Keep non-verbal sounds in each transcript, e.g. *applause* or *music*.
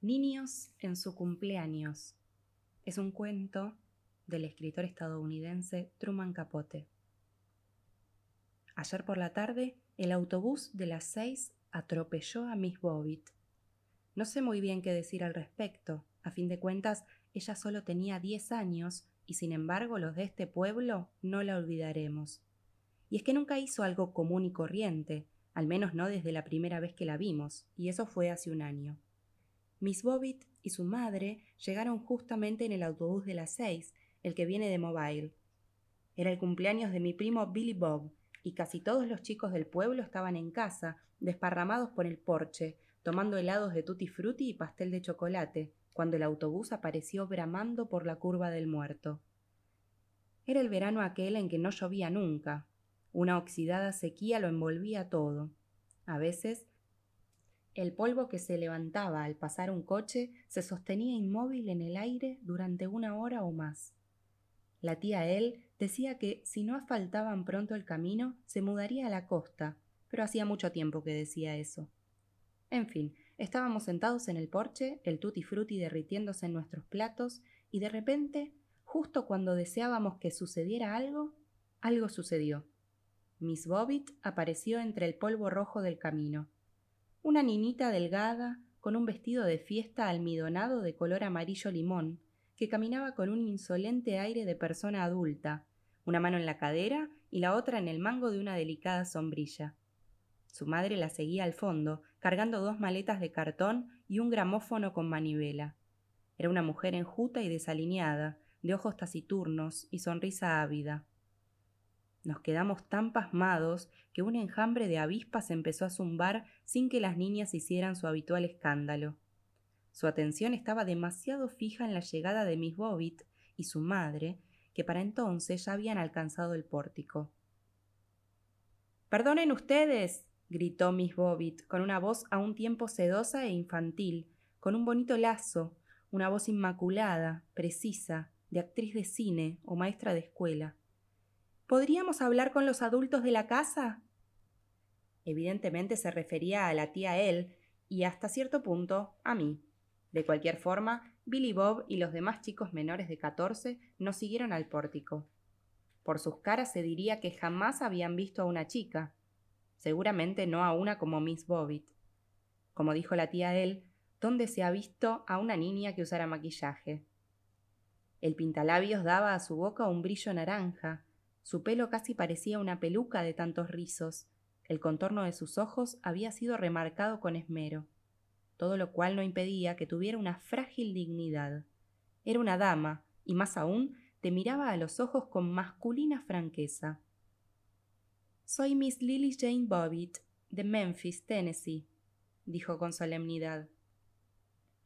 Niños en su cumpleaños. Es un cuento del escritor estadounidense Truman Capote. Ayer por la tarde, el autobús de las seis atropelló a Miss Bobbitt. No sé muy bien qué decir al respecto. A fin de cuentas, ella solo tenía diez años y sin embargo los de este pueblo no la olvidaremos. Y es que nunca hizo algo común y corriente, al menos no desde la primera vez que la vimos, y eso fue hace un año. Miss Bobbitt y su madre llegaron justamente en el autobús de las seis, el que viene de Mobile. Era el cumpleaños de mi primo Billy Bob, y casi todos los chicos del pueblo estaban en casa, desparramados por el porche, tomando helados de tutti frutti y pastel de chocolate, cuando el autobús apareció bramando por la curva del muerto. Era el verano aquel en que no llovía nunca. Una oxidada sequía lo envolvía todo. A veces el polvo que se levantaba al pasar un coche se sostenía inmóvil en el aire durante una hora o más. La tía él decía que si no asfaltaban pronto el camino, se mudaría a la costa, pero hacía mucho tiempo que decía eso. En fin, estábamos sentados en el porche, el tutti frutti derritiéndose en nuestros platos, y de repente, justo cuando deseábamos que sucediera algo, algo sucedió. Miss Bobbitt apareció entre el polvo rojo del camino una niñita delgada, con un vestido de fiesta almidonado de color amarillo limón, que caminaba con un insolente aire de persona adulta, una mano en la cadera y la otra en el mango de una delicada sombrilla. Su madre la seguía al fondo, cargando dos maletas de cartón y un gramófono con manivela. Era una mujer enjuta y desalineada, de ojos taciturnos y sonrisa ávida. Nos quedamos tan pasmados que un enjambre de avispas empezó a zumbar sin que las niñas hicieran su habitual escándalo. Su atención estaba demasiado fija en la llegada de Miss Bobbitt y su madre, que para entonces ya habían alcanzado el pórtico. Perdonen ustedes, gritó Miss Bobbitt, con una voz a un tiempo sedosa e infantil, con un bonito lazo, una voz inmaculada, precisa, de actriz de cine o maestra de escuela. ¿Podríamos hablar con los adultos de la casa? Evidentemente se refería a la tía él y hasta cierto punto a mí. De cualquier forma, Billy Bob y los demás chicos menores de catorce nos siguieron al pórtico. Por sus caras se diría que jamás habían visto a una chica, seguramente no a una como Miss Bobbitt. Como dijo la tía él, ¿dónde se ha visto a una niña que usara maquillaje? El pintalabios daba a su boca un brillo naranja, su pelo casi parecía una peluca de tantos rizos. El contorno de sus ojos había sido remarcado con esmero, todo lo cual no impedía que tuviera una frágil dignidad. Era una dama, y más aún, te miraba a los ojos con masculina franqueza. Soy Miss Lily Jane Bobbitt, de Memphis, Tennessee, dijo con solemnidad.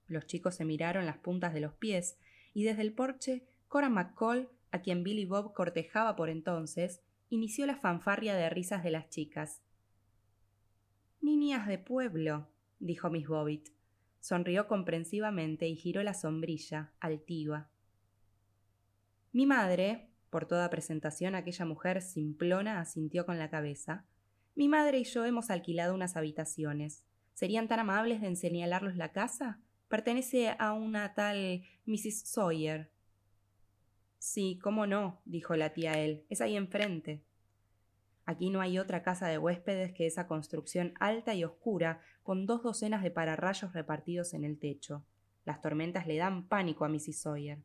Los chicos se miraron las puntas de los pies, y desde el porche Cora McCall a quien Billy Bob cortejaba por entonces, inició la fanfarria de risas de las chicas. Niñas de pueblo, dijo Miss Bobbitt. Sonrió comprensivamente y giró la sombrilla, altiva. Mi madre, por toda presentación aquella mujer simplona asintió con la cabeza. Mi madre y yo hemos alquilado unas habitaciones. ¿Serían tan amables de enseñarlos la casa? Pertenece a una tal Mrs. Sawyer. Sí, cómo no, dijo la tía él, es ahí enfrente. Aquí no hay otra casa de huéspedes que esa construcción alta y oscura, con dos docenas de pararrayos repartidos en el techo. Las tormentas le dan pánico a Mrs. Sawyer.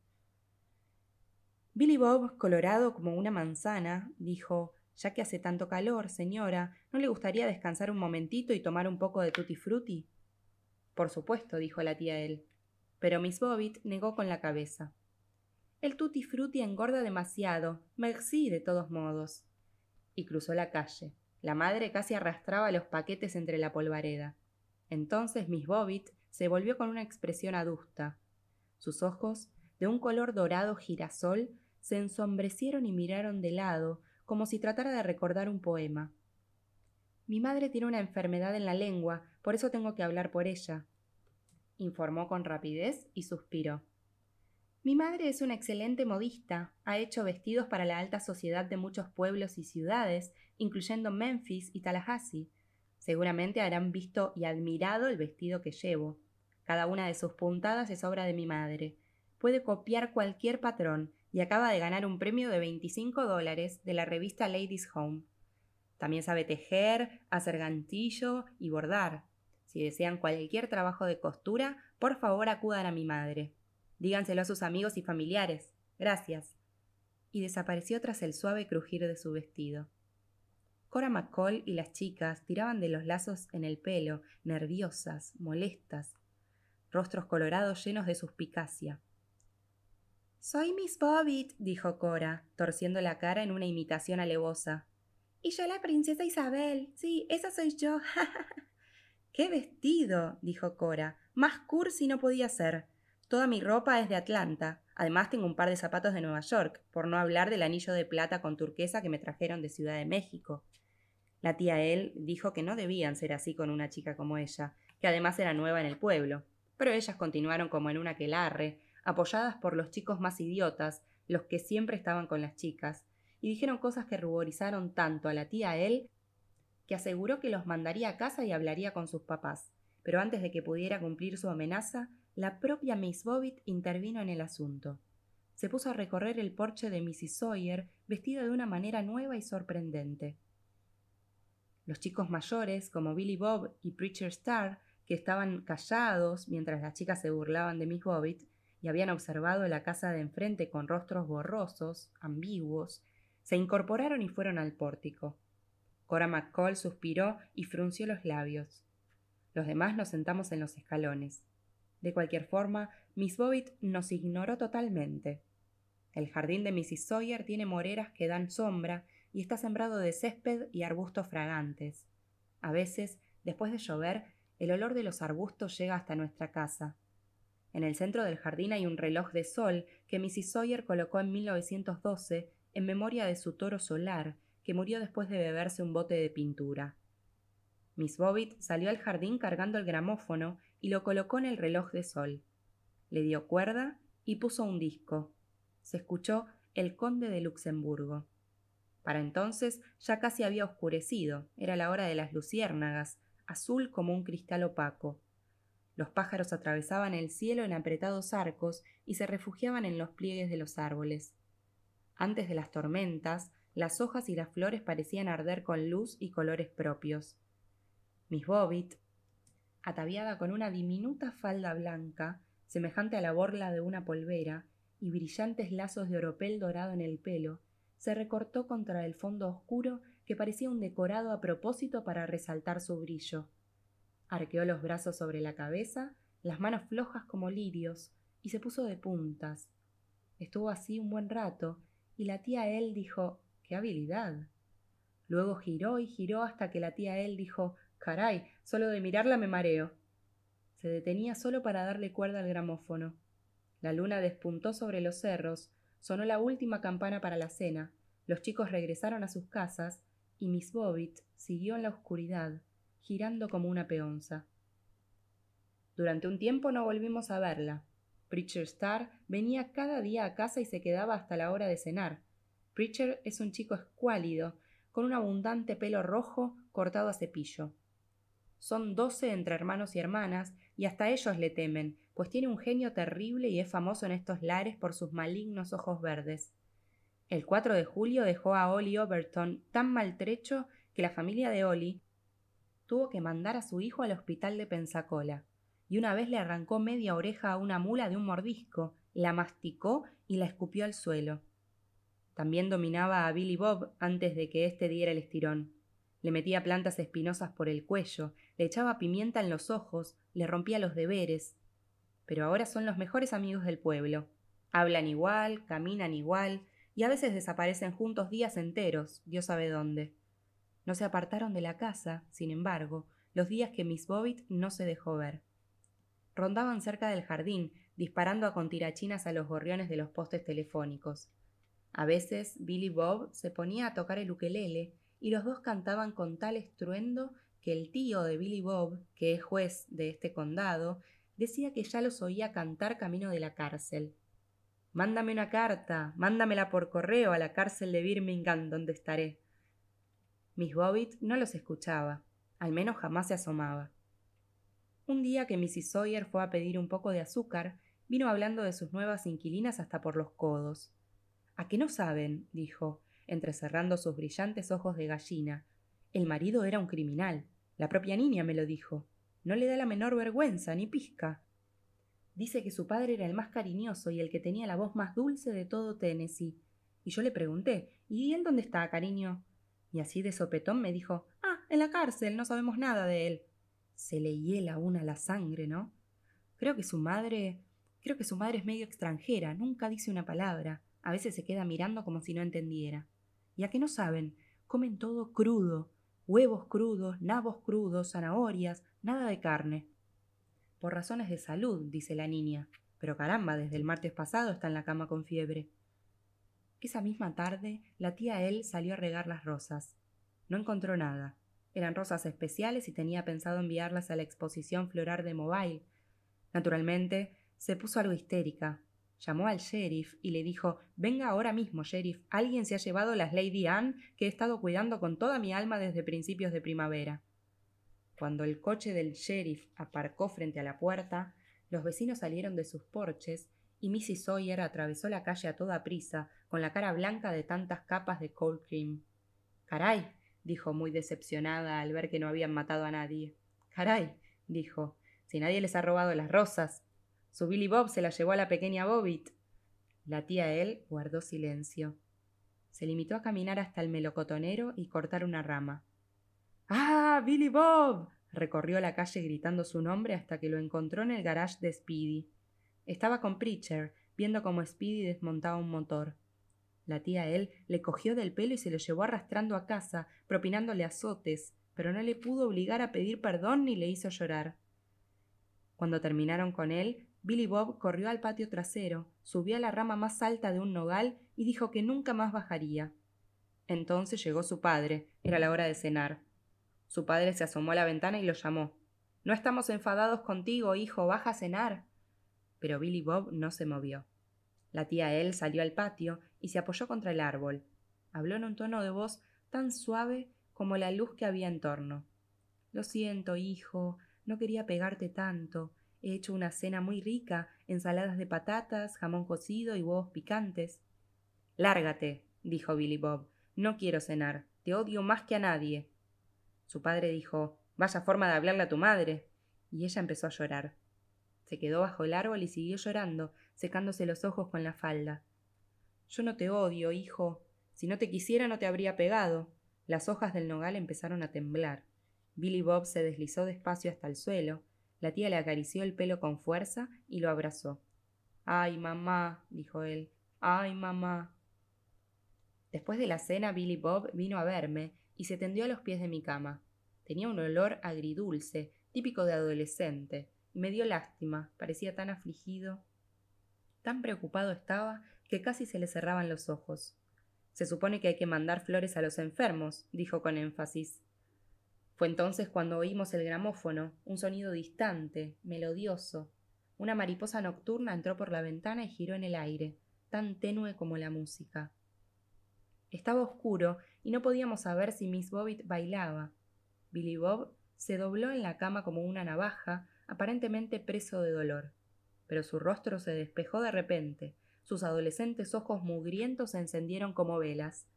Billy Bob, colorado como una manzana, dijo Ya que hace tanto calor, señora, ¿no le gustaría descansar un momentito y tomar un poco de tutti frutti? Por supuesto, dijo la tía él. Pero Miss Bobbitt negó con la cabeza. El tutti frutti engorda demasiado. Merci, de todos modos. Y cruzó la calle. La madre casi arrastraba los paquetes entre la polvareda. Entonces Miss Bobbitt se volvió con una expresión adusta. Sus ojos, de un color dorado girasol, se ensombrecieron y miraron de lado, como si tratara de recordar un poema. Mi madre tiene una enfermedad en la lengua, por eso tengo que hablar por ella, informó con rapidez y suspiró. Mi madre es una excelente modista, ha hecho vestidos para la alta sociedad de muchos pueblos y ciudades, incluyendo Memphis y Tallahassee. Seguramente habrán visto y admirado el vestido que llevo. Cada una de sus puntadas es obra de mi madre. Puede copiar cualquier patrón y acaba de ganar un premio de 25 dólares de la revista Ladies Home. También sabe tejer, hacer gantillo y bordar. Si desean cualquier trabajo de costura, por favor acudan a mi madre. Díganselo a sus amigos y familiares. Gracias. Y desapareció tras el suave crujir de su vestido. Cora McCall y las chicas tiraban de los lazos en el pelo, nerviosas, molestas, rostros colorados llenos de suspicacia. Soy Miss Bobbitt, dijo Cora, torciendo la cara en una imitación alevosa. Y yo la princesa Isabel. Sí, esa soy yo. *laughs* ¡Qué vestido! dijo Cora. Más cursi no podía ser. Toda mi ropa es de Atlanta. Además tengo un par de zapatos de Nueva York, por no hablar del anillo de plata con turquesa que me trajeron de Ciudad de México. La tía él dijo que no debían ser así con una chica como ella, que además era nueva en el pueblo. Pero ellas continuaron como en un aquelarre, apoyadas por los chicos más idiotas, los que siempre estaban con las chicas, y dijeron cosas que ruborizaron tanto a la tía él que aseguró que los mandaría a casa y hablaría con sus papás. Pero antes de que pudiera cumplir su amenaza, la propia Miss Bobbitt intervino en el asunto. Se puso a recorrer el porche de Mrs. Sawyer vestida de una manera nueva y sorprendente. Los chicos mayores, como Billy Bob y Preacher Star, que estaban callados mientras las chicas se burlaban de Miss Bobbitt y habían observado la casa de enfrente con rostros borrosos, ambiguos, se incorporaron y fueron al pórtico. Cora McCall suspiró y frunció los labios. Los demás nos sentamos en los escalones. De cualquier forma, Miss Bobbitt nos ignoró totalmente. El jardín de Mrs. Sawyer tiene moreras que dan sombra y está sembrado de césped y arbustos fragantes. A veces, después de llover, el olor de los arbustos llega hasta nuestra casa. En el centro del jardín hay un reloj de sol que Mrs. Sawyer colocó en 1912 en memoria de su toro solar, que murió después de beberse un bote de pintura. Miss Bobbitt salió al jardín cargando el gramófono y lo colocó en el reloj de sol. Le dio cuerda y puso un disco. Se escuchó El Conde de Luxemburgo. Para entonces ya casi había oscurecido, era la hora de las luciérnagas, azul como un cristal opaco. Los pájaros atravesaban el cielo en apretados arcos y se refugiaban en los pliegues de los árboles. Antes de las tormentas, las hojas y las flores parecían arder con luz y colores propios. Miss Bobbitt, ataviada con una diminuta falda blanca, semejante a la borla de una polvera, y brillantes lazos de oropel dorado en el pelo, se recortó contra el fondo oscuro que parecía un decorado a propósito para resaltar su brillo. Arqueó los brazos sobre la cabeza, las manos flojas como lirios, y se puso de puntas. Estuvo así un buen rato, y la tía él dijo ¡Qué habilidad! Luego giró y giró hasta que la tía él dijo Caray, solo de mirarla me mareo. Se detenía solo para darle cuerda al gramófono. La luna despuntó sobre los cerros, sonó la última campana para la cena, los chicos regresaron a sus casas y Miss Bobbitt siguió en la oscuridad, girando como una peonza. Durante un tiempo no volvimos a verla. Preacher Star venía cada día a casa y se quedaba hasta la hora de cenar. Preacher es un chico escuálido, con un abundante pelo rojo cortado a cepillo. Son doce entre hermanos y hermanas, y hasta ellos le temen, pues tiene un genio terrible y es famoso en estos lares por sus malignos ojos verdes. El 4 de julio dejó a Ollie Overton tan maltrecho que la familia de Ollie tuvo que mandar a su hijo al hospital de Pensacola, y una vez le arrancó media oreja a una mula de un mordisco, la masticó y la escupió al suelo. También dominaba a Billy Bob antes de que éste diera el estirón. Le metía plantas espinosas por el cuello, le echaba pimienta en los ojos, le rompía los deberes. Pero ahora son los mejores amigos del pueblo. Hablan igual, caminan igual, y a veces desaparecen juntos días enteros, Dios sabe dónde. No se apartaron de la casa, sin embargo, los días que Miss Bobbitt no se dejó ver. Rondaban cerca del jardín, disparando a contirachinas a los gorriones de los postes telefónicos. A veces Billy Bob se ponía a tocar el ukelele y los dos cantaban con tal estruendo que el tío de Billy Bob, que es juez de este condado, decía que ya los oía cantar camino de la cárcel. Mándame una carta, mándamela por correo a la cárcel de Birmingham donde estaré. Miss Bobbitt no los escuchaba, al menos jamás se asomaba. Un día que Mrs. Sawyer fue a pedir un poco de azúcar, vino hablando de sus nuevas inquilinas hasta por los codos. ¿A qué no saben? dijo, entrecerrando sus brillantes ojos de gallina. El marido era un criminal. La propia niña me lo dijo. No le da la menor vergüenza, ni pizca. Dice que su padre era el más cariñoso y el que tenía la voz más dulce de todo Tennessee. Y yo le pregunté, ¿y él dónde está, cariño? Y así de sopetón me dijo, ah, en la cárcel, no sabemos nada de él. Se le hiela una la sangre, ¿no? Creo que su madre. Creo que su madre es medio extranjera, nunca dice una palabra. A veces se queda mirando como si no entendiera. ¿Y a qué no saben? Comen todo crudo. Huevos crudos, nabos crudos, zanahorias, nada de carne. Por razones de salud, dice la niña. Pero caramba, desde el martes pasado está en la cama con fiebre. Esa misma tarde, la tía él salió a regar las rosas. No encontró nada. Eran rosas especiales y tenía pensado enviarlas a la exposición floral de Mobile. Naturalmente, se puso algo histérica. Llamó al sheriff y le dijo Venga ahora mismo, sheriff. Alguien se ha llevado las Lady Anne que he estado cuidando con toda mi alma desde principios de primavera. Cuando el coche del sheriff aparcó frente a la puerta, los vecinos salieron de sus porches y Mrs. Sawyer atravesó la calle a toda prisa, con la cara blanca de tantas capas de cold cream. Caray, dijo muy decepcionada al ver que no habían matado a nadie. Caray, dijo, si nadie les ha robado las rosas. Su Billy Bob se las llevó a la pequeña Bobbitt. La tía él guardó silencio. Se limitó a caminar hasta el melocotonero y cortar una rama. ¡Ah! Billy Bob. recorrió la calle gritando su nombre hasta que lo encontró en el garage de Speedy. Estaba con Preacher, viendo cómo Speedy desmontaba un motor. La tía él le cogió del pelo y se lo llevó arrastrando a casa, propinándole azotes, pero no le pudo obligar a pedir perdón ni le hizo llorar. Cuando terminaron con él, Billy Bob corrió al patio trasero, subió a la rama más alta de un nogal y dijo que nunca más bajaría. Entonces llegó su padre. Era la hora de cenar. Su padre se asomó a la ventana y lo llamó. No estamos enfadados contigo, hijo. Baja a cenar. Pero Billy Bob no se movió. La tía él salió al patio y se apoyó contra el árbol. Habló en un tono de voz tan suave como la luz que había en torno. Lo siento, hijo, no quería pegarte tanto. He hecho una cena muy rica, ensaladas de patatas, jamón cocido y huevos picantes. Lárgate, dijo Billy Bob. No quiero cenar. Te odio más que a nadie. Su padre dijo Vaya forma de hablarle a tu madre. Y ella empezó a llorar. Se quedó bajo el árbol y siguió llorando, secándose los ojos con la falda. Yo no te odio, hijo. Si no te quisiera no te habría pegado. Las hojas del nogal empezaron a temblar. Billy Bob se deslizó despacio hasta el suelo. La tía le acarició el pelo con fuerza y lo abrazó. Ay, mamá, dijo él. Ay, mamá. Después de la cena, Billy Bob vino a verme y se tendió a los pies de mi cama. Tenía un olor agridulce, típico de adolescente, me dio lástima, parecía tan afligido. Tan preocupado estaba que casi se le cerraban los ojos. Se supone que hay que mandar flores a los enfermos, dijo con énfasis. Fue entonces cuando oímos el gramófono, un sonido distante, melodioso. Una mariposa nocturna entró por la ventana y giró en el aire, tan tenue como la música. Estaba oscuro y no podíamos saber si Miss Bobbitt bailaba. Billy Bob se dobló en la cama como una navaja, aparentemente preso de dolor. Pero su rostro se despejó de repente, sus adolescentes ojos mugrientos se encendieron como velas.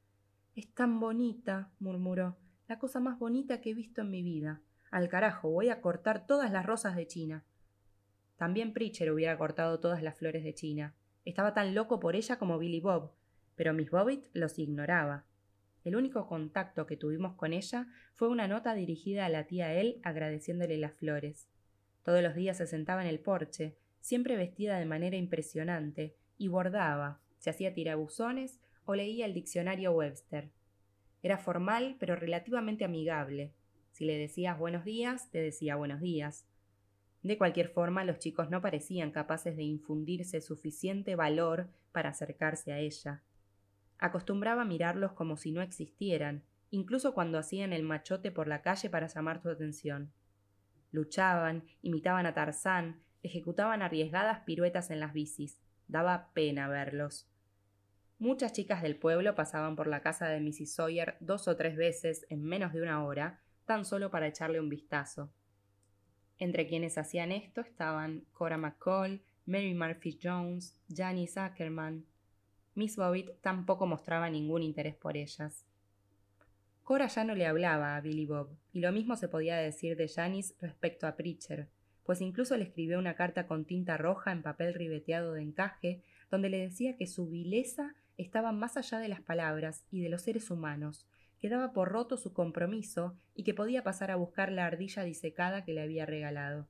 Es tan bonita, murmuró, la cosa más bonita que he visto en mi vida. Al carajo, voy a cortar todas las rosas de China. También Preacher hubiera cortado todas las flores de China. Estaba tan loco por ella como Billy Bob, pero Miss Bobbitt los ignoraba. El único contacto que tuvimos con ella fue una nota dirigida a la tía él agradeciéndole las flores. Todos los días se sentaba en el porche, siempre vestida de manera impresionante, y bordaba, se hacía tirabuzones o leía el diccionario Webster. Era formal, pero relativamente amigable. Si le decías buenos días, te decía buenos días. De cualquier forma, los chicos no parecían capaces de infundirse suficiente valor para acercarse a ella. Acostumbraba mirarlos como si no existieran, incluso cuando hacían el machote por la calle para llamar tu atención. Luchaban, imitaban a Tarzán, ejecutaban arriesgadas piruetas en las bicis. Daba pena verlos. Muchas chicas del pueblo pasaban por la casa de Mrs. Sawyer dos o tres veces en menos de una hora, tan solo para echarle un vistazo. Entre quienes hacían esto estaban Cora McCall, Mary Murphy Jones, Janice Ackerman. Miss Bobbitt tampoco mostraba ningún interés por ellas. Cora ya no le hablaba a Billy Bob, y lo mismo se podía decir de Janice respecto a Preacher, pues incluso le escribió una carta con tinta roja en papel ribeteado de encaje, donde le decía que su vileza estaba más allá de las palabras y de los seres humanos, que daba por roto su compromiso y que podía pasar a buscar la ardilla disecada que le había regalado.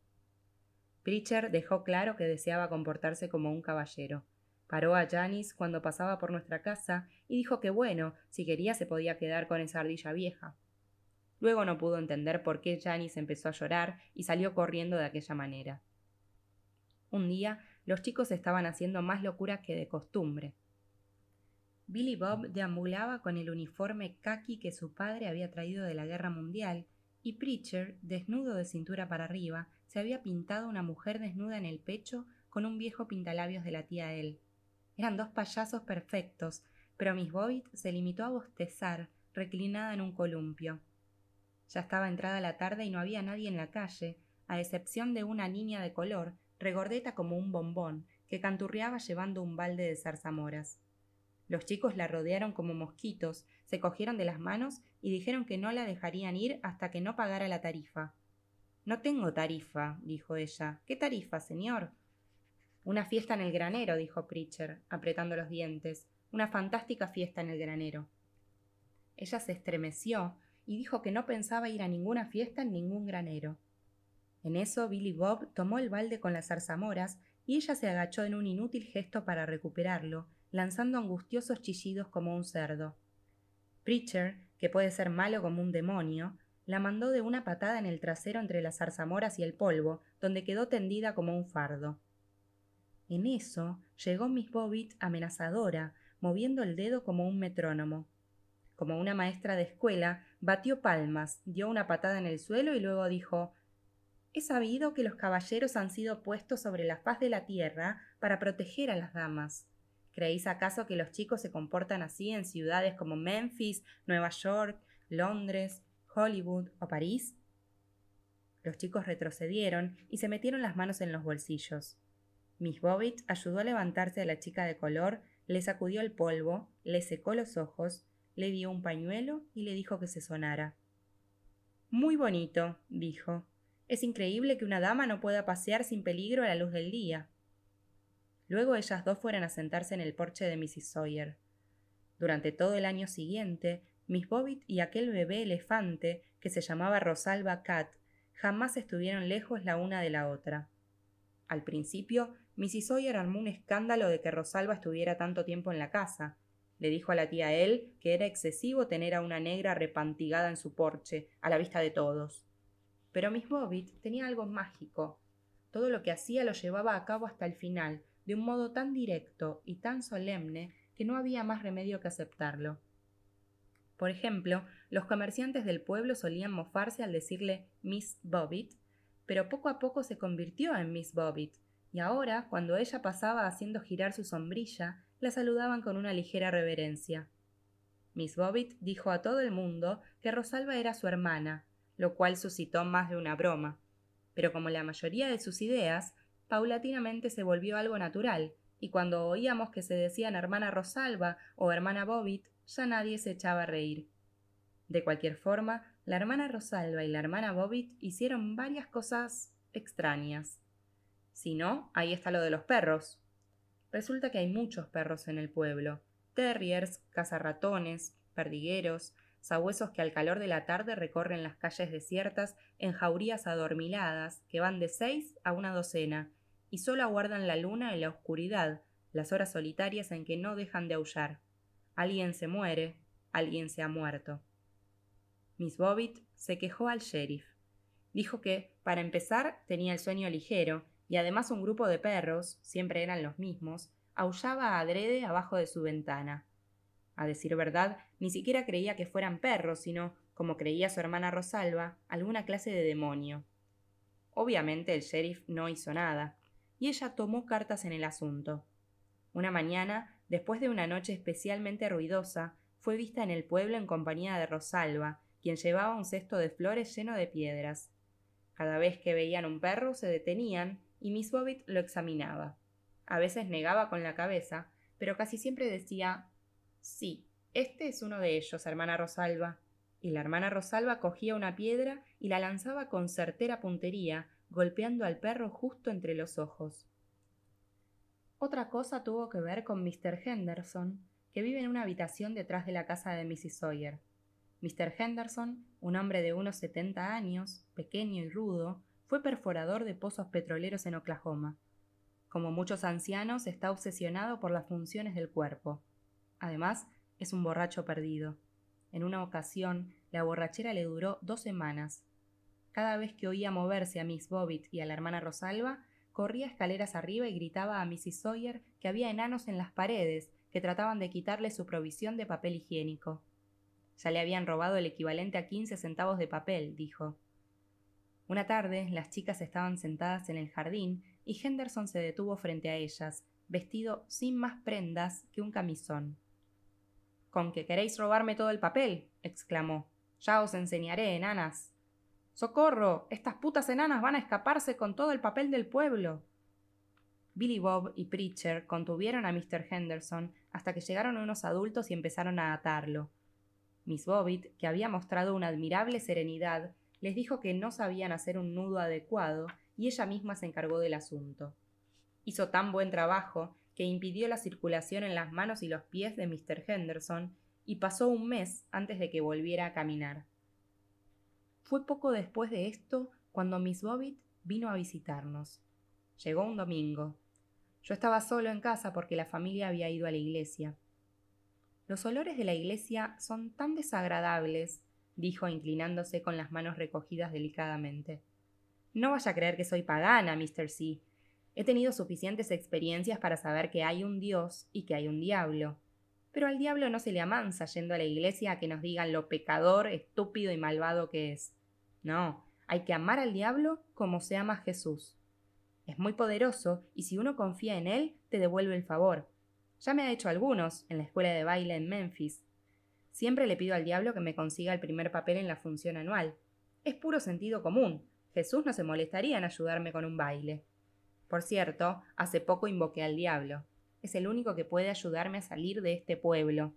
Preacher dejó claro que deseaba comportarse como un caballero. Paró a Janice cuando pasaba por nuestra casa y dijo que bueno, si quería se podía quedar con esa ardilla vieja. Luego no pudo entender por qué Janice empezó a llorar y salió corriendo de aquella manera. Un día los chicos estaban haciendo más locura que de costumbre. Billy Bob deambulaba con el uniforme khaki que su padre había traído de la guerra mundial, y Preacher, desnudo de cintura para arriba, se había pintado una mujer desnuda en el pecho con un viejo pintalabios de la tía él. Eran dos payasos perfectos, pero Miss Bobbitt se limitó a bostezar, reclinada en un columpio. Ya estaba entrada la tarde y no había nadie en la calle, a excepción de una niña de color, regordeta como un bombón, que canturreaba llevando un balde de zarzamoras. Los chicos la rodearon como mosquitos, se cogieron de las manos y dijeron que no la dejarían ir hasta que no pagara la tarifa. No tengo tarifa, dijo ella. ¿Qué tarifa, señor? Una fiesta en el granero, dijo Preacher, apretando los dientes. Una fantástica fiesta en el granero. Ella se estremeció y dijo que no pensaba ir a ninguna fiesta en ningún granero. En eso Billy Bob tomó el balde con las zarzamoras y ella se agachó en un inútil gesto para recuperarlo, lanzando angustiosos chillidos como un cerdo. Preacher, que puede ser malo como un demonio, la mandó de una patada en el trasero entre las zarzamoras y el polvo, donde quedó tendida como un fardo. En eso llegó Miss Bobbitt amenazadora, moviendo el dedo como un metrónomo. Como una maestra de escuela, batió palmas, dio una patada en el suelo y luego dijo He sabido que los caballeros han sido puestos sobre la faz de la tierra para proteger a las damas. ¿Creéis acaso que los chicos se comportan así en ciudades como Memphis, Nueva York, Londres, Hollywood o París? Los chicos retrocedieron y se metieron las manos en los bolsillos. Miss Bobbitt ayudó a levantarse a la chica de color, le sacudió el polvo, le secó los ojos, le dio un pañuelo y le dijo que se sonara. Muy bonito, dijo. Es increíble que una dama no pueda pasear sin peligro a la luz del día. Luego ellas dos fueron a sentarse en el porche de Mrs. Sawyer. Durante todo el año siguiente, Miss Bobbitt y aquel bebé elefante, que se llamaba Rosalba Cat, jamás estuvieron lejos la una de la otra. Al principio, Mrs. Sawyer armó un escándalo de que Rosalba estuviera tanto tiempo en la casa. Le dijo a la tía él que era excesivo tener a una negra repantigada en su porche, a la vista de todos. Pero Miss Bobbitt tenía algo mágico. Todo lo que hacía lo llevaba a cabo hasta el final, de un modo tan directo y tan solemne que no había más remedio que aceptarlo. Por ejemplo, los comerciantes del pueblo solían mofarse al decirle Miss Bobbitt, pero poco a poco se convirtió en Miss Bobbitt, y ahora, cuando ella pasaba haciendo girar su sombrilla, la saludaban con una ligera reverencia. Miss Bobbitt dijo a todo el mundo que Rosalba era su hermana, lo cual suscitó más de una broma. Pero como la mayoría de sus ideas paulatinamente se volvió algo natural, y cuando oíamos que se decían hermana Rosalba o hermana Bobbitt, ya nadie se echaba a reír. De cualquier forma, la hermana Rosalba y la hermana Bobbitt hicieron varias cosas extrañas. Si no, ahí está lo de los perros. Resulta que hay muchos perros en el pueblo. Terriers, cazarratones, perdigueros, sabuesos que al calor de la tarde recorren las calles desiertas en jaurías adormiladas que van de seis a una docena y solo aguardan la luna y la oscuridad, las horas solitarias en que no dejan de aullar. Alguien se muere, alguien se ha muerto. Miss Bobbitt se quejó al sheriff. Dijo que, para empezar, tenía el sueño ligero, y además un grupo de perros, siempre eran los mismos, aullaba adrede abajo de su ventana. A decir verdad, ni siquiera creía que fueran perros, sino, como creía su hermana Rosalba, alguna clase de demonio. Obviamente el sheriff no hizo nada y ella tomó cartas en el asunto. Una mañana, después de una noche especialmente ruidosa, fue vista en el pueblo en compañía de Rosalba, quien llevaba un cesto de flores lleno de piedras. Cada vez que veían un perro se detenían y Miss Bobbitt lo examinaba. A veces negaba con la cabeza, pero casi siempre decía Sí, este es uno de ellos, hermana Rosalba. Y la hermana Rosalba cogía una piedra y la lanzaba con certera puntería, golpeando al perro justo entre los ojos. Otra cosa tuvo que ver con Mr. Henderson, que vive en una habitación detrás de la casa de Mrs. Sawyer. Mr. Henderson, un hombre de unos setenta años, pequeño y rudo, fue perforador de pozos petroleros en Oklahoma. Como muchos ancianos, está obsesionado por las funciones del cuerpo. Además, es un borracho perdido. En una ocasión, la borrachera le duró dos semanas. Cada vez que oía moverse a Miss Bobbitt y a la hermana Rosalba, corría escaleras arriba y gritaba a Mrs. Sawyer que había enanos en las paredes que trataban de quitarle su provisión de papel higiénico. Ya le habían robado el equivalente a quince centavos de papel, dijo. Una tarde, las chicas estaban sentadas en el jardín y Henderson se detuvo frente a ellas, vestido sin más prendas que un camisón. ¿Con que queréis robarme todo el papel? exclamó. Ya os enseñaré, enanas. ¡Socorro! Estas putas enanas van a escaparse con todo el papel del pueblo. Billy Bob y Preacher contuvieron a Mr. Henderson hasta que llegaron unos adultos y empezaron a atarlo. Miss Bobbitt, que había mostrado una admirable serenidad, les dijo que no sabían hacer un nudo adecuado y ella misma se encargó del asunto. Hizo tan buen trabajo que impidió la circulación en las manos y los pies de Mr. Henderson, y pasó un mes antes de que volviera a caminar. Fue poco después de esto cuando Miss Bobbitt vino a visitarnos. Llegó un domingo. Yo estaba solo en casa porque la familia había ido a la iglesia. Los olores de la iglesia son tan desagradables, dijo inclinándose con las manos recogidas delicadamente. No vaya a creer que soy pagana, Mr. C. He tenido suficientes experiencias para saber que hay un Dios y que hay un diablo. Pero al diablo no se le amansa yendo a la iglesia a que nos digan lo pecador, estúpido y malvado que es. No, hay que amar al diablo como se ama a Jesús. Es muy poderoso y si uno confía en él, te devuelve el favor. Ya me ha hecho algunos en la escuela de baile en Memphis. Siempre le pido al diablo que me consiga el primer papel en la función anual. Es puro sentido común. Jesús no se molestaría en ayudarme con un baile. Por cierto, hace poco invoqué al diablo. Es el único que puede ayudarme a salir de este pueblo.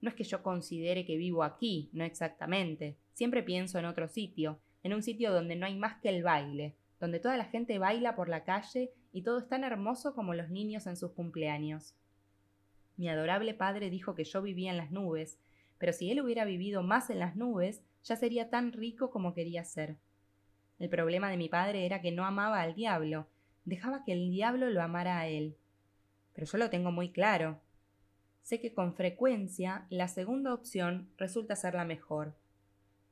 No es que yo considere que vivo aquí, no exactamente. Siempre pienso en otro sitio, en un sitio donde no hay más que el baile, donde toda la gente baila por la calle y todo es tan hermoso como los niños en sus cumpleaños. Mi adorable padre dijo que yo vivía en las nubes, pero si él hubiera vivido más en las nubes, ya sería tan rico como quería ser. El problema de mi padre era que no amaba al diablo, dejaba que el diablo lo amara a él. Pero yo lo tengo muy claro. Sé que con frecuencia la segunda opción resulta ser la mejor.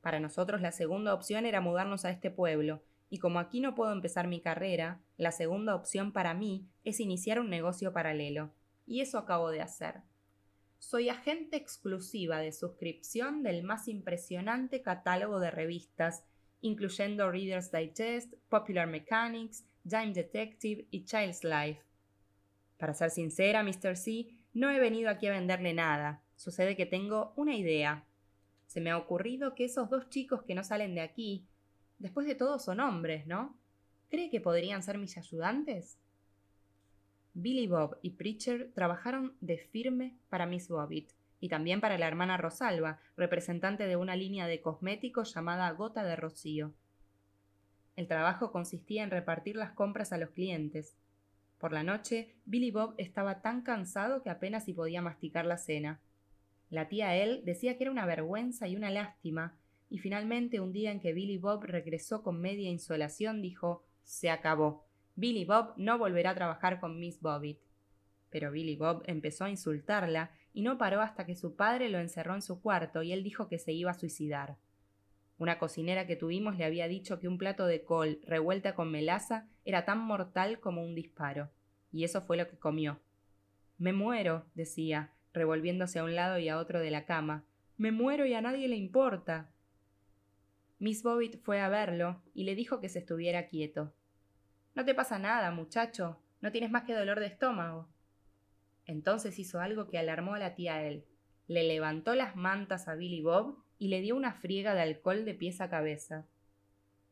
Para nosotros la segunda opción era mudarnos a este pueblo, y como aquí no puedo empezar mi carrera, la segunda opción para mí es iniciar un negocio paralelo. Y eso acabo de hacer. Soy agente exclusiva de suscripción del más impresionante catálogo de revistas, incluyendo Reader's Digest, Popular Mechanics, Dime Detective y Child's Life. Para ser sincera, Mr. C, no he venido aquí a venderle nada. Sucede que tengo una idea. Se me ha ocurrido que esos dos chicos que no salen de aquí, después de todo son hombres, ¿no? ¿Cree que podrían ser mis ayudantes? Billy Bob y Preacher trabajaron de firme para Miss Bobbitt y también para la hermana Rosalba, representante de una línea de cosméticos llamada Gota de Rocío. El trabajo consistía en repartir las compras a los clientes. Por la noche, Billy Bob estaba tan cansado que apenas si podía masticar la cena. La tía él decía que era una vergüenza y una lástima, y finalmente un día en que Billy Bob regresó con media insolación dijo Se acabó. Billy Bob no volverá a trabajar con Miss Bobbitt. Pero Billy Bob empezó a insultarla y no paró hasta que su padre lo encerró en su cuarto y él dijo que se iba a suicidar. Una cocinera que tuvimos le había dicho que un plato de col revuelta con melaza era tan mortal como un disparo, y eso fue lo que comió. Me muero, decía, revolviéndose a un lado y a otro de la cama. Me muero y a nadie le importa. Miss Bobbitt fue a verlo y le dijo que se estuviera quieto. No te pasa nada, muchacho. No tienes más que dolor de estómago. Entonces hizo algo que alarmó a la tía él. Le levantó las mantas a Billy Bob y le dio una friega de alcohol de pies a cabeza.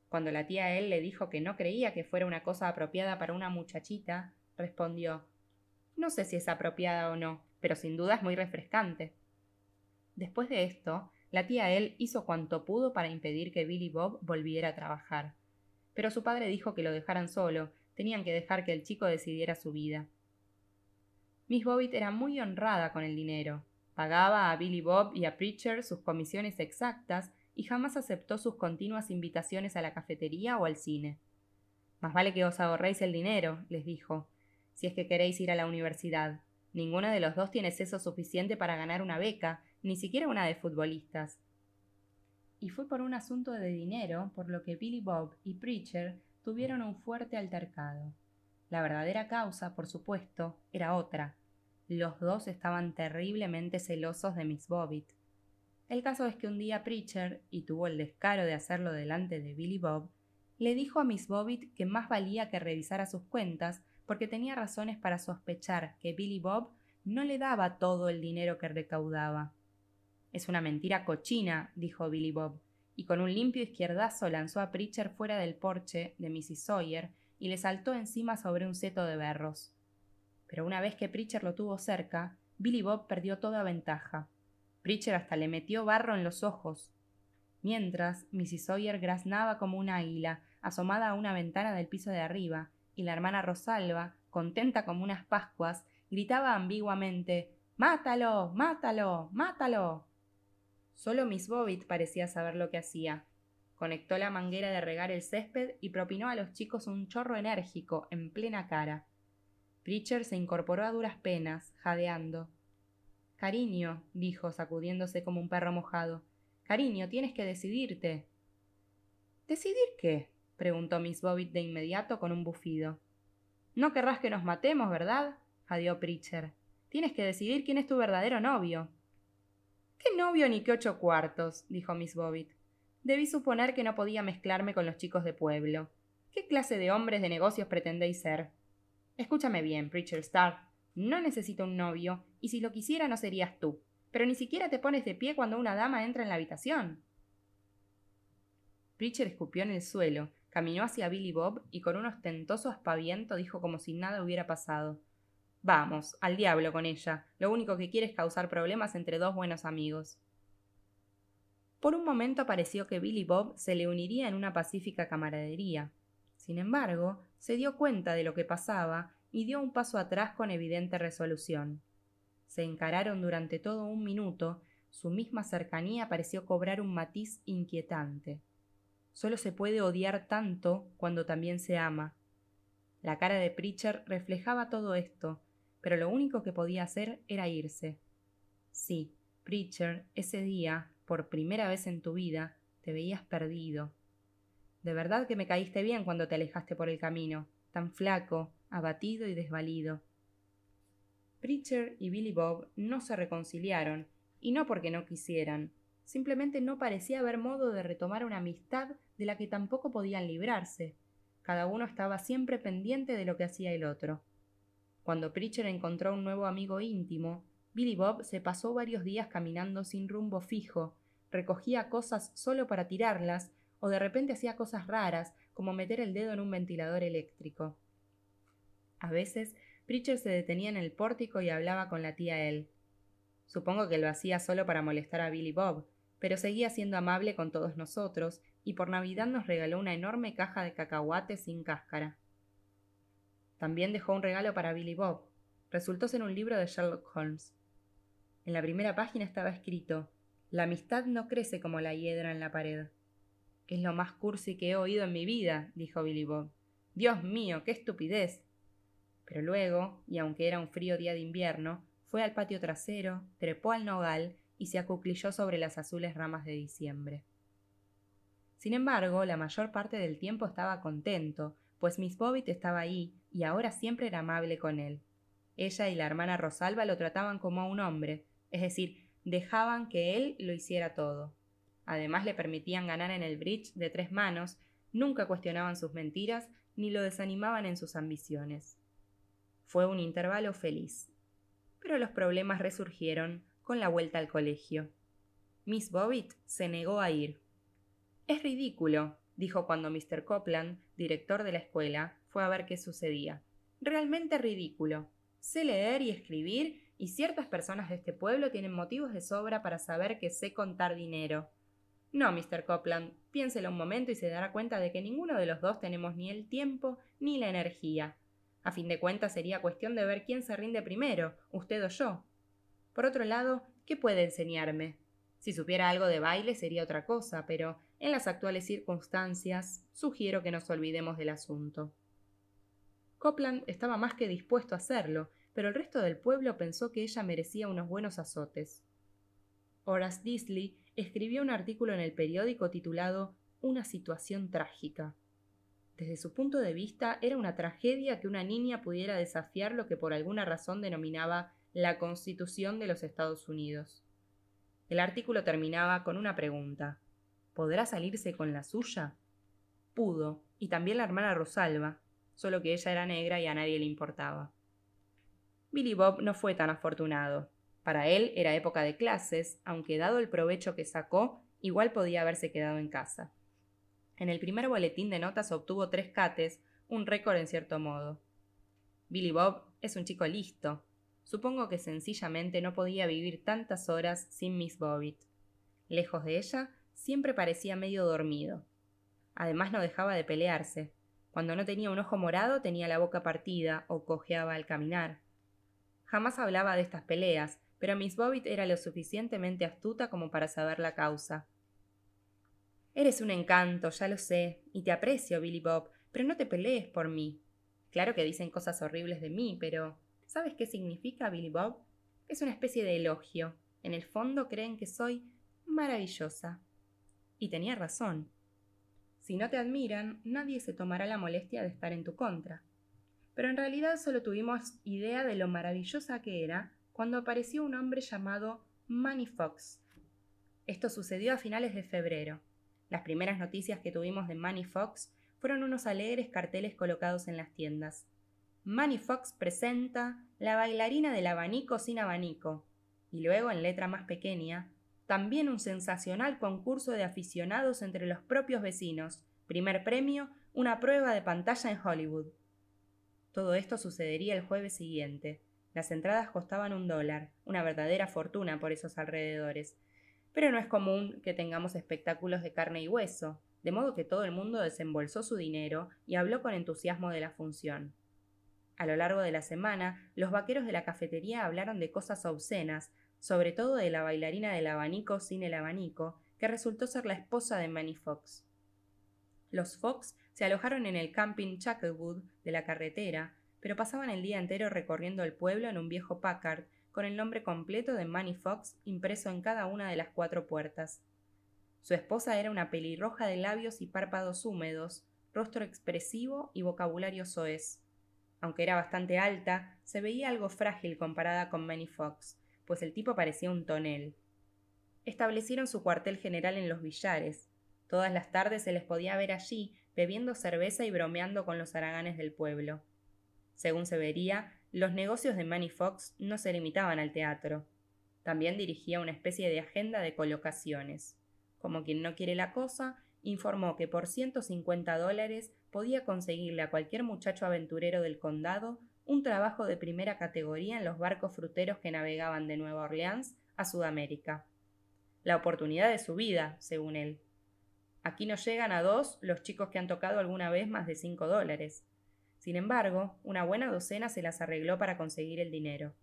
Cuando la tía él le dijo que no creía que fuera una cosa apropiada para una muchachita, respondió No sé si es apropiada o no, pero sin duda es muy refrescante. Después de esto, la tía él hizo cuanto pudo para impedir que Billy Bob volviera a trabajar. Pero su padre dijo que lo dejaran solo, tenían que dejar que el chico decidiera su vida. Miss Bobbitt era muy honrada con el dinero. Pagaba a Billy Bob y a Preacher sus comisiones exactas y jamás aceptó sus continuas invitaciones a la cafetería o al cine. Más vale que os ahorréis el dinero, les dijo, si es que queréis ir a la universidad. Ninguno de los dos tiene seso suficiente para ganar una beca, ni siquiera una de futbolistas. Y fue por un asunto de dinero por lo que Billy Bob y Preacher tuvieron un fuerte altercado. La verdadera causa, por supuesto, era otra. Los dos estaban terriblemente celosos de Miss Bobbitt. El caso es que un día Preacher, y tuvo el descaro de hacerlo delante de Billy Bob, le dijo a Miss Bobbitt que más valía que revisara sus cuentas porque tenía razones para sospechar que Billy Bob no le daba todo el dinero que recaudaba. Es una mentira cochina, dijo Billy Bob, y con un limpio izquierdazo lanzó a Preacher fuera del porche de Mrs. Sawyer y le saltó encima sobre un seto de berros. Pero una vez que Preacher lo tuvo cerca, Billy Bob perdió toda ventaja. Preacher hasta le metió barro en los ojos. Mientras, Mrs. Sawyer graznaba como un águila, asomada a una ventana del piso de arriba, y la hermana Rosalba, contenta como unas pascuas, gritaba ambiguamente Mátalo. Mátalo. Mátalo. Solo Miss Bobbitt parecía saber lo que hacía. Conectó la manguera de regar el césped y propinó a los chicos un chorro enérgico en plena cara. Preacher se incorporó a duras penas, jadeando. Cariño, dijo, sacudiéndose como un perro mojado. Cariño, tienes que decidirte. ¿Decidir qué? Preguntó Miss Bobbitt de inmediato con un bufido. No querrás que nos matemos, ¿verdad? jadeó Preacher. Tienes que decidir quién es tu verdadero novio. ¿Qué novio ni qué ocho cuartos? dijo Miss Bobbitt. Debí suponer que no podía mezclarme con los chicos de pueblo. ¿Qué clase de hombres de negocios pretendéis ser? Escúchame bien, Preacher Star. No necesito un novio, y si lo quisiera no serías tú. Pero ni siquiera te pones de pie cuando una dama entra en la habitación. Preacher escupió en el suelo, caminó hacia Billy Bob y con un ostentoso aspaviento dijo como si nada hubiera pasado. Vamos, al diablo con ella. Lo único que quiere es causar problemas entre dos buenos amigos. Por un momento pareció que Billy Bob se le uniría en una pacífica camaradería. Sin embargo, se dio cuenta de lo que pasaba y dio un paso atrás con evidente resolución. Se encararon durante todo un minuto, su misma cercanía pareció cobrar un matiz inquietante. Solo se puede odiar tanto cuando también se ama. La cara de Preacher reflejaba todo esto, pero lo único que podía hacer era irse. Sí, Preacher, ese día, por primera vez en tu vida, te veías perdido. De verdad que me caíste bien cuando te alejaste por el camino, tan flaco, abatido y desvalido. Preacher y Billy Bob no se reconciliaron, y no porque no quisieran, simplemente no parecía haber modo de retomar una amistad de la que tampoco podían librarse. Cada uno estaba siempre pendiente de lo que hacía el otro. Cuando Preacher encontró un nuevo amigo íntimo, Billy Bob se pasó varios días caminando sin rumbo fijo, recogía cosas solo para tirarlas, o de repente hacía cosas raras, como meter el dedo en un ventilador eléctrico. A veces, Preacher se detenía en el pórtico y hablaba con la tía él. Supongo que lo hacía solo para molestar a Billy Bob, pero seguía siendo amable con todos nosotros, y por Navidad nos regaló una enorme caja de cacahuates sin cáscara. También dejó un regalo para Billy Bob. Resultó ser un libro de Sherlock Holmes. En la primera página estaba escrito La amistad no crece como la hiedra en la pared. Es lo más cursi que he oído en mi vida, dijo Billy Bob. Dios mío, qué estupidez. Pero luego, y aunque era un frío día de invierno, fue al patio trasero, trepó al nogal y se acuclilló sobre las azules ramas de diciembre. Sin embargo, la mayor parte del tiempo estaba contento, pues Miss Bobbitt estaba ahí y ahora siempre era amable con él. Ella y la hermana Rosalba lo trataban como a un hombre, es decir, dejaban que él lo hiciera todo. Además le permitían ganar en el bridge de tres manos, nunca cuestionaban sus mentiras ni lo desanimaban en sus ambiciones. Fue un intervalo feliz. Pero los problemas resurgieron con la vuelta al colegio. Miss Bobbitt se negó a ir. Es ridículo, dijo cuando Mr. Copland, director de la escuela, fue a ver qué sucedía. Realmente ridículo. Sé leer y escribir, y ciertas personas de este pueblo tienen motivos de sobra para saber que sé contar dinero. No, Mr. Copland, piénselo un momento y se dará cuenta de que ninguno de los dos tenemos ni el tiempo ni la energía. A fin de cuentas sería cuestión de ver quién se rinde primero, usted o yo. Por otro lado, ¿qué puede enseñarme? Si supiera algo de baile sería otra cosa, pero en las actuales circunstancias sugiero que nos olvidemos del asunto. Copland estaba más que dispuesto a hacerlo, pero el resto del pueblo pensó que ella merecía unos buenos azotes. Horace Disley escribió un artículo en el periódico titulado Una situación trágica. Desde su punto de vista, era una tragedia que una niña pudiera desafiar lo que por alguna razón denominaba la Constitución de los Estados Unidos. El artículo terminaba con una pregunta. ¿Podrá salirse con la suya? Pudo, y también la hermana Rosalba, solo que ella era negra y a nadie le importaba. Billy Bob no fue tan afortunado. Para él era época de clases, aunque dado el provecho que sacó, igual podía haberse quedado en casa. En el primer boletín de notas obtuvo tres cates, un récord en cierto modo. Billy Bob es un chico listo, Supongo que sencillamente no podía vivir tantas horas sin Miss Bobbitt. Lejos de ella, siempre parecía medio dormido. Además no dejaba de pelearse. Cuando no tenía un ojo morado tenía la boca partida o cojeaba al caminar. Jamás hablaba de estas peleas, pero Miss Bobbitt era lo suficientemente astuta como para saber la causa. Eres un encanto, ya lo sé, y te aprecio, Billy Bob, pero no te pelees por mí. Claro que dicen cosas horribles de mí, pero ¿Sabes qué significa Billy Bob? Es una especie de elogio. En el fondo creen que soy maravillosa. Y tenía razón. Si no te admiran, nadie se tomará la molestia de estar en tu contra. Pero en realidad solo tuvimos idea de lo maravillosa que era cuando apareció un hombre llamado Manny Fox. Esto sucedió a finales de febrero. Las primeras noticias que tuvimos de Manny Fox fueron unos alegres carteles colocados en las tiendas. Manny Fox presenta La bailarina del abanico sin abanico. Y luego, en letra más pequeña, también un sensacional concurso de aficionados entre los propios vecinos. Primer premio, una prueba de pantalla en Hollywood. Todo esto sucedería el jueves siguiente. Las entradas costaban un dólar, una verdadera fortuna por esos alrededores. Pero no es común que tengamos espectáculos de carne y hueso, de modo que todo el mundo desembolsó su dinero y habló con entusiasmo de la función. A lo largo de la semana, los vaqueros de la cafetería hablaron de cosas obscenas, sobre todo de la bailarina del abanico sin el abanico, que resultó ser la esposa de Manny Fox. Los Fox se alojaron en el camping Chucklewood de la carretera, pero pasaban el día entero recorriendo el pueblo en un viejo Packard con el nombre completo de Manny Fox impreso en cada una de las cuatro puertas. Su esposa era una pelirroja de labios y párpados húmedos, rostro expresivo y vocabulario soez. Aunque era bastante alta, se veía algo frágil comparada con Manny Fox, pues el tipo parecía un tonel. Establecieron su cuartel general en los billares. Todas las tardes se les podía ver allí, bebiendo cerveza y bromeando con los haraganes del pueblo. Según se vería, los negocios de Manny Fox no se limitaban al teatro. También dirigía una especie de agenda de colocaciones. Como quien no quiere la cosa, informó que por 150 dólares podía conseguirle a cualquier muchacho aventurero del condado un trabajo de primera categoría en los barcos fruteros que navegaban de Nueva Orleans a Sudamérica. La oportunidad de su vida, según él. Aquí no llegan a dos los chicos que han tocado alguna vez más de cinco dólares. Sin embargo, una buena docena se las arregló para conseguir el dinero.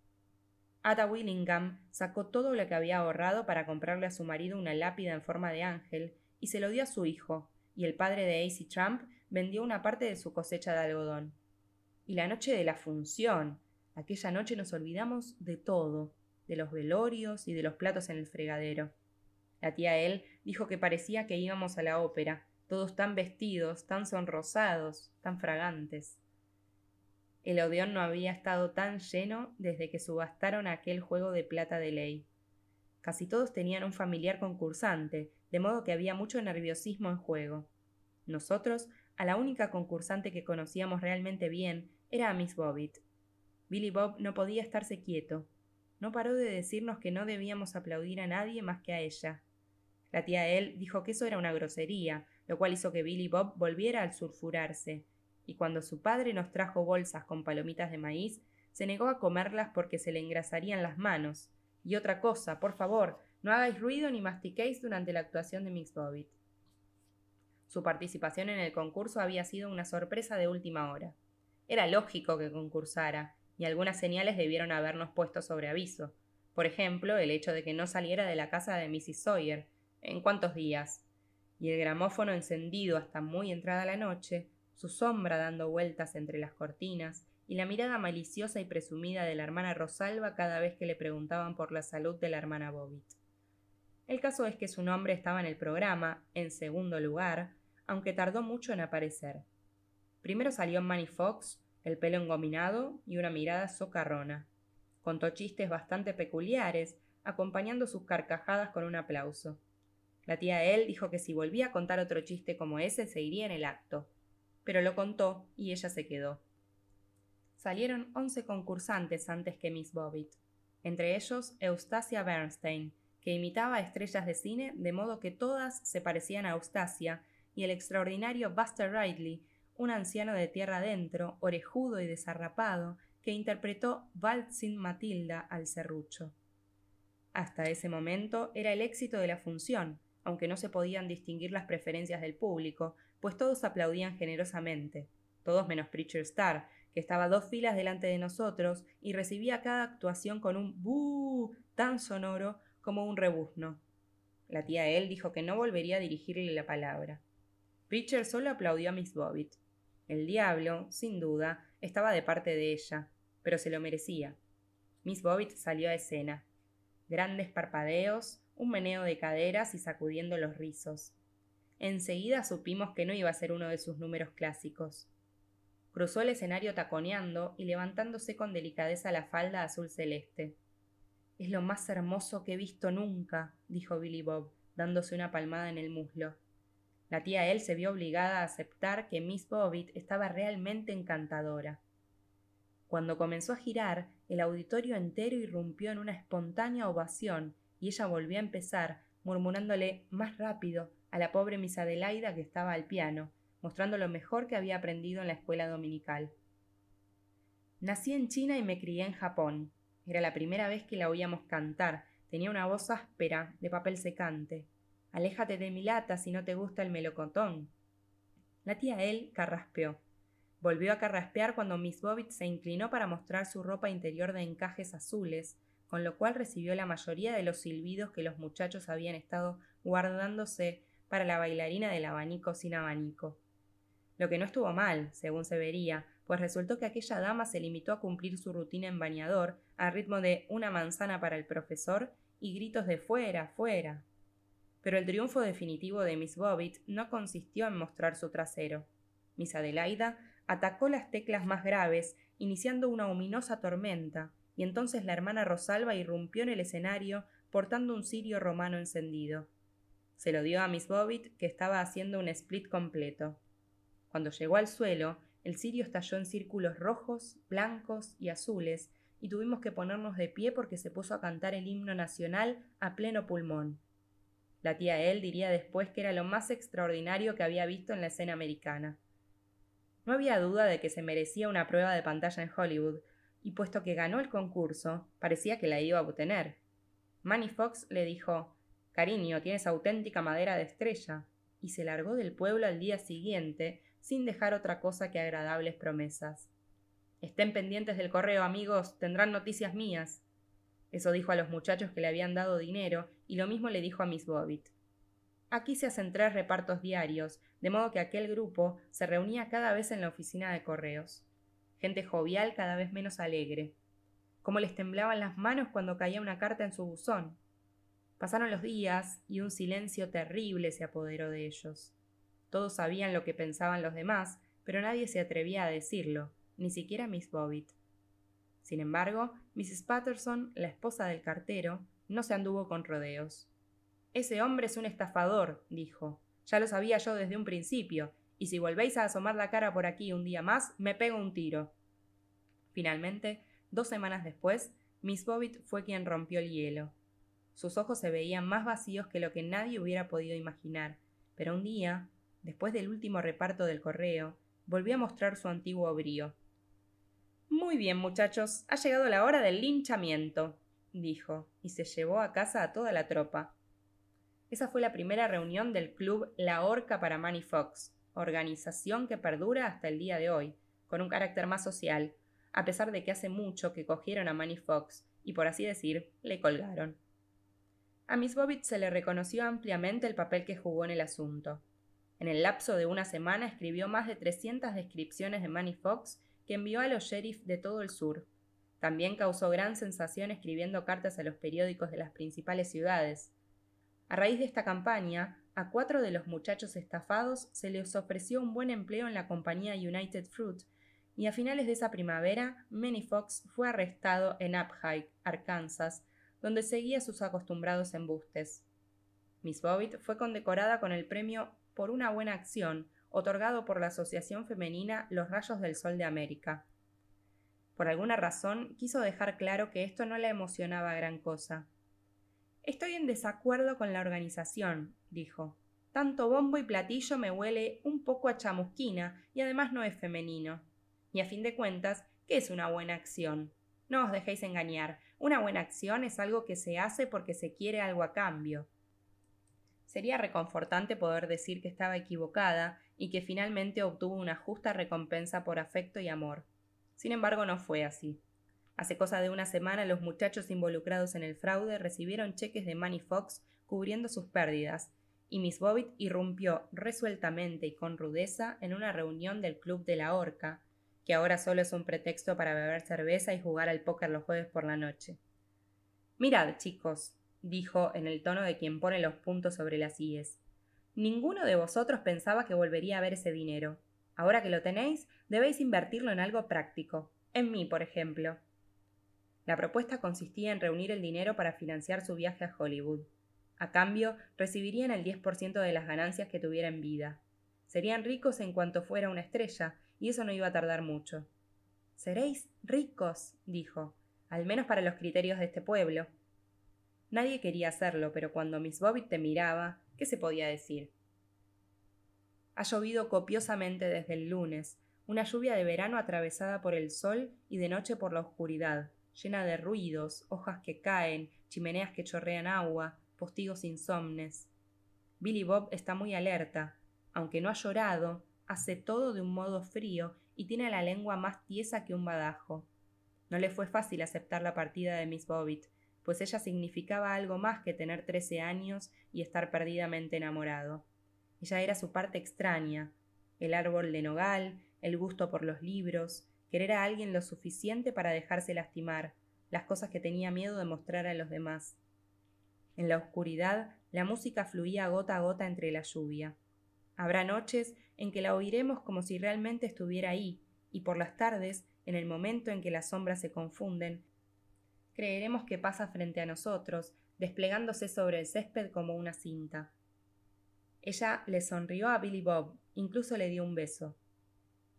Ada Willingham sacó todo lo que había ahorrado para comprarle a su marido una lápida en forma de ángel y se lo dio a su hijo, y el padre de Acy Trump vendió una parte de su cosecha de algodón. Y la noche de la función. Aquella noche nos olvidamos de todo, de los velorios y de los platos en el fregadero. La tía él dijo que parecía que íbamos a la ópera, todos tan vestidos, tan sonrosados, tan fragantes. El Odeón no había estado tan lleno desde que subastaron aquel juego de plata de ley. Casi todos tenían un familiar concursante, de modo que había mucho nerviosismo en juego. Nosotros, a la única concursante que conocíamos realmente bien, era a Miss Bobbitt. Billy Bob no podía estarse quieto. No paró de decirnos que no debíamos aplaudir a nadie más que a ella. La tía él dijo que eso era una grosería, lo cual hizo que Billy Bob volviera al sulfurarse, y cuando su padre nos trajo bolsas con palomitas de maíz, se negó a comerlas porque se le engrasarían las manos. Y otra cosa, por favor, no hagáis ruido ni mastiquéis durante la actuación de Miss Bobbit. Su participación en el concurso había sido una sorpresa de última hora. Era lógico que concursara, y algunas señales debieron habernos puesto sobre aviso. Por ejemplo, el hecho de que no saliera de la casa de Mrs. Sawyer. ¿En cuántos días? Y el gramófono encendido hasta muy entrada la noche, su sombra dando vueltas entre las cortinas, y la mirada maliciosa y presumida de la hermana Rosalba cada vez que le preguntaban por la salud de la hermana Bobbitt. El caso es que su nombre estaba en el programa, en segundo lugar, aunque tardó mucho en aparecer. Primero salió Manny Fox, el pelo engominado y una mirada socarrona. Contó chistes bastante peculiares, acompañando sus carcajadas con un aplauso. La tía él dijo que si volvía a contar otro chiste como ese se iría en el acto. Pero lo contó y ella se quedó. Salieron once concursantes antes que Miss Bobbitt, entre ellos Eustacia Bernstein, que imitaba a estrellas de cine de modo que todas se parecían a Eustacia, y el extraordinario Buster Ridley, un anciano de tierra adentro, orejudo y desarrapado, que interpretó Valtzin Matilda al serrucho. Hasta ese momento era el éxito de la función, aunque no se podían distinguir las preferencias del público, pues todos aplaudían generosamente, todos menos Preacher Star, que estaba dos filas delante de nosotros y recibía cada actuación con un buh tan sonoro como un rebuzno. La tía él dijo que no volvería a dirigirle la palabra. Preacher solo aplaudió a Miss Bobbitt. El diablo, sin duda, estaba de parte de ella, pero se lo merecía. Miss Bobbitt salió a escena. Grandes parpadeos, un meneo de caderas y sacudiendo los rizos. Enseguida supimos que no iba a ser uno de sus números clásicos. Cruzó el escenario taconeando y levantándose con delicadeza la falda azul celeste. Es lo más hermoso que he visto nunca, dijo Billy Bob, dándose una palmada en el muslo. La tía él se vio obligada a aceptar que Miss Bobbitt estaba realmente encantadora. Cuando comenzó a girar, el auditorio entero irrumpió en una espontánea ovación y ella volvió a empezar, murmurándole más rápido a la pobre Miss Adelaida que estaba al piano, mostrando lo mejor que había aprendido en la escuela dominical. Nací en China y me crié en Japón. Era la primera vez que la oíamos cantar. Tenía una voz áspera, de papel secante. Aléjate de mi lata si no te gusta el melocotón. La tía él carraspeó. Volvió a carraspear cuando Miss Bobbitt se inclinó para mostrar su ropa interior de encajes azules, con lo cual recibió la mayoría de los silbidos que los muchachos habían estado guardándose para la bailarina del abanico sin abanico. Lo que no estuvo mal, según se vería, pues resultó que aquella dama se limitó a cumplir su rutina en bañador al ritmo de una manzana para el profesor y gritos de fuera, fuera. Pero el triunfo definitivo de Miss Bobbitt no consistió en mostrar su trasero. Miss Adelaida atacó las teclas más graves, iniciando una ominosa tormenta, y entonces la hermana Rosalba irrumpió en el escenario portando un cirio romano encendido. Se lo dio a Miss Bobbitt, que estaba haciendo un split completo. Cuando llegó al suelo, el cirio estalló en círculos rojos, blancos y azules, y tuvimos que ponernos de pie porque se puso a cantar el himno nacional a pleno pulmón. La tía él diría después que era lo más extraordinario que había visto en la escena americana. No había duda de que se merecía una prueba de pantalla en Hollywood, y puesto que ganó el concurso, parecía que la iba a obtener. Manny Fox le dijo Cariño, tienes auténtica madera de estrella, y se largó del pueblo al día siguiente, sin dejar otra cosa que agradables promesas. Estén pendientes del correo, amigos, tendrán noticias mías. Eso dijo a los muchachos que le habían dado dinero, y lo mismo le dijo a Miss Bobbitt. Aquí se hacen tres repartos diarios, de modo que aquel grupo se reunía cada vez en la oficina de correos. Gente jovial cada vez menos alegre. Cómo les temblaban las manos cuando caía una carta en su buzón. Pasaron los días y un silencio terrible se apoderó de ellos. Todos sabían lo que pensaban los demás, pero nadie se atrevía a decirlo, ni siquiera Miss Bobbitt. Sin embargo, Mrs. Patterson, la esposa del cartero, no se anduvo con rodeos. Ese hombre es un estafador, dijo. Ya lo sabía yo desde un principio, y si volvéis a asomar la cara por aquí un día más, me pego un tiro. Finalmente, dos semanas después, Miss Bobbitt fue quien rompió el hielo. Sus ojos se veían más vacíos que lo que nadie hubiera podido imaginar, pero un día, después del último reparto del correo, volvió a mostrar su antiguo brío. Muy bien, muchachos, ha llegado la hora del linchamiento, dijo, y se llevó a casa a toda la tropa. Esa fue la primera reunión del club La Horca para Manny Fox, organización que perdura hasta el día de hoy, con un carácter más social, a pesar de que hace mucho que cogieron a Manny Fox y, por así decir, le colgaron. A Miss Bobbitt se le reconoció ampliamente el papel que jugó en el asunto. En el lapso de una semana escribió más de 300 descripciones de Manny Fox que envió a los sheriffs de todo el sur. También causó gran sensación escribiendo cartas a los periódicos de las principales ciudades. A raíz de esta campaña, a cuatro de los muchachos estafados se les ofreció un buen empleo en la compañía United Fruit, y a finales de esa primavera, Manny Fox fue arrestado en Uphike, Arkansas, donde seguía sus acostumbrados embustes. Miss Bobbitt fue condecorada con el premio por una buena acción, otorgado por la Asociación Femenina Los Rayos del Sol de América. Por alguna razón quiso dejar claro que esto no la emocionaba gran cosa. Estoy en desacuerdo con la organización, dijo. Tanto bombo y platillo me huele un poco a chamusquina y además no es femenino. Y a fin de cuentas, ¿qué es una buena acción? No os dejéis engañar. Una buena acción es algo que se hace porque se quiere algo a cambio. Sería reconfortante poder decir que estaba equivocada y que finalmente obtuvo una justa recompensa por afecto y amor. Sin embargo, no fue así. Hace cosa de una semana los muchachos involucrados en el fraude recibieron cheques de Manny Fox cubriendo sus pérdidas, y Miss Bobbitt irrumpió resueltamente y con rudeza en una reunión del Club de la Horca, que ahora solo es un pretexto para beber cerveza y jugar al póker los jueves por la noche. Mirad, chicos, dijo en el tono de quien pone los puntos sobre las íes. Ninguno de vosotros pensaba que volvería a ver ese dinero. Ahora que lo tenéis, debéis invertirlo en algo práctico. En mí, por ejemplo. La propuesta consistía en reunir el dinero para financiar su viaje a Hollywood. A cambio, recibirían el 10% de las ganancias que tuviera en vida. Serían ricos en cuanto fuera una estrella, y eso no iba a tardar mucho. Seréis ricos, dijo, al menos para los criterios de este pueblo. Nadie quería hacerlo, pero cuando Miss Bobbitt te miraba, ¿qué se podía decir? Ha llovido copiosamente desde el lunes, una lluvia de verano atravesada por el sol y de noche por la oscuridad, llena de ruidos, hojas que caen, chimeneas que chorrean agua, postigos insomnes. Billy Bob está muy alerta. Aunque no ha llorado, hace todo de un modo frío y tiene la lengua más tiesa que un badajo. No le fue fácil aceptar la partida de Miss Bobbitt, pues ella significaba algo más que tener trece años y estar perdidamente enamorado. Ella era su parte extraña, el árbol de nogal, el gusto por los libros, querer a alguien lo suficiente para dejarse lastimar, las cosas que tenía miedo de mostrar a los demás. En la oscuridad, la música fluía gota a gota entre la lluvia. Habrá noches en que la oiremos como si realmente estuviera ahí, y por las tardes, en el momento en que las sombras se confunden, creeremos que pasa frente a nosotros, desplegándose sobre el césped como una cinta. Ella le sonrió a Billy Bob, incluso le dio un beso.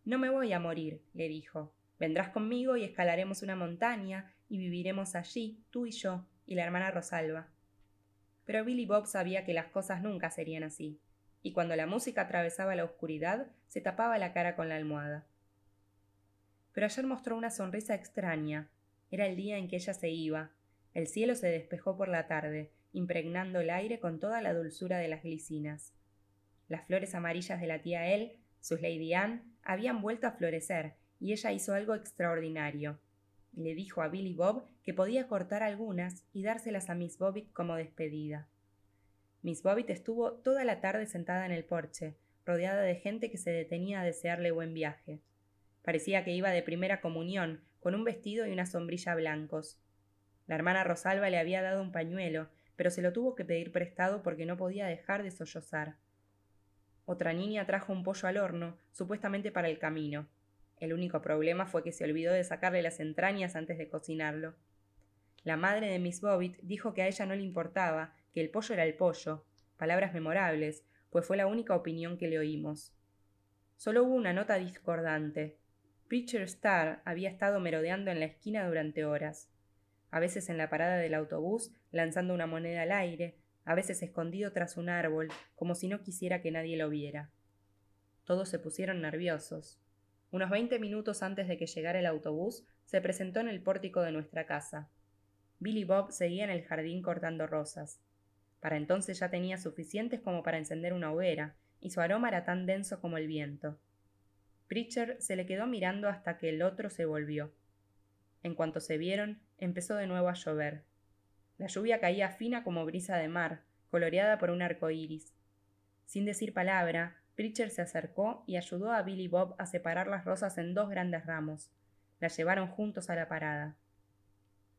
No me voy a morir, le dijo. Vendrás conmigo y escalaremos una montaña y viviremos allí, tú y yo, y la hermana Rosalba. Pero Billy Bob sabía que las cosas nunca serían así y cuando la música atravesaba la oscuridad, se tapaba la cara con la almohada. Pero ayer mostró una sonrisa extraña. Era el día en que ella se iba. El cielo se despejó por la tarde, impregnando el aire con toda la dulzura de las glicinas. Las flores amarillas de la tía El, sus Lady Anne, habían vuelto a florecer, y ella hizo algo extraordinario. Le dijo a Billy Bob que podía cortar algunas y dárselas a Miss Bobbitt como despedida. Miss Bobbitt estuvo toda la tarde sentada en el porche, rodeada de gente que se detenía a desearle buen viaje. Parecía que iba de primera comunión, con un vestido y una sombrilla blancos. La hermana Rosalba le había dado un pañuelo, pero se lo tuvo que pedir prestado porque no podía dejar de sollozar. Otra niña trajo un pollo al horno, supuestamente para el camino. El único problema fue que se olvidó de sacarle las entrañas antes de cocinarlo. La madre de Miss Bobbitt dijo que a ella no le importaba, que el pollo era el pollo, palabras memorables, pues fue la única opinión que le oímos. Solo hubo una nota discordante. Preacher Star había estado merodeando en la esquina durante horas, a veces en la parada del autobús lanzando una moneda al aire, a veces escondido tras un árbol, como si no quisiera que nadie lo viera. Todos se pusieron nerviosos. Unos veinte minutos antes de que llegara el autobús, se presentó en el pórtico de nuestra casa. Billy Bob seguía en el jardín cortando rosas. Para entonces ya tenía suficientes como para encender una hoguera, y su aroma era tan denso como el viento. Pritchard se le quedó mirando hasta que el otro se volvió. En cuanto se vieron, empezó de nuevo a llover. La lluvia caía fina como brisa de mar, coloreada por un arco iris. Sin decir palabra, Pritchard se acercó y ayudó a Billy Bob a separar las rosas en dos grandes ramos. Las llevaron juntos a la parada.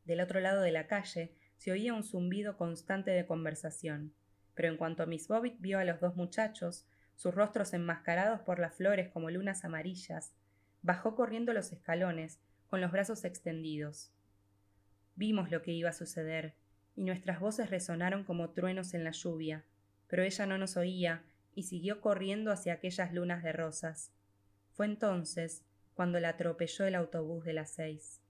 Del otro lado de la calle se oía un zumbido constante de conversación, pero en cuanto Miss Bobbitt vio a los dos muchachos, sus rostros enmascarados por las flores como lunas amarillas, bajó corriendo los escalones, con los brazos extendidos. Vimos lo que iba a suceder, y nuestras voces resonaron como truenos en la lluvia, pero ella no nos oía y siguió corriendo hacia aquellas lunas de rosas. Fue entonces cuando la atropelló el autobús de las seis.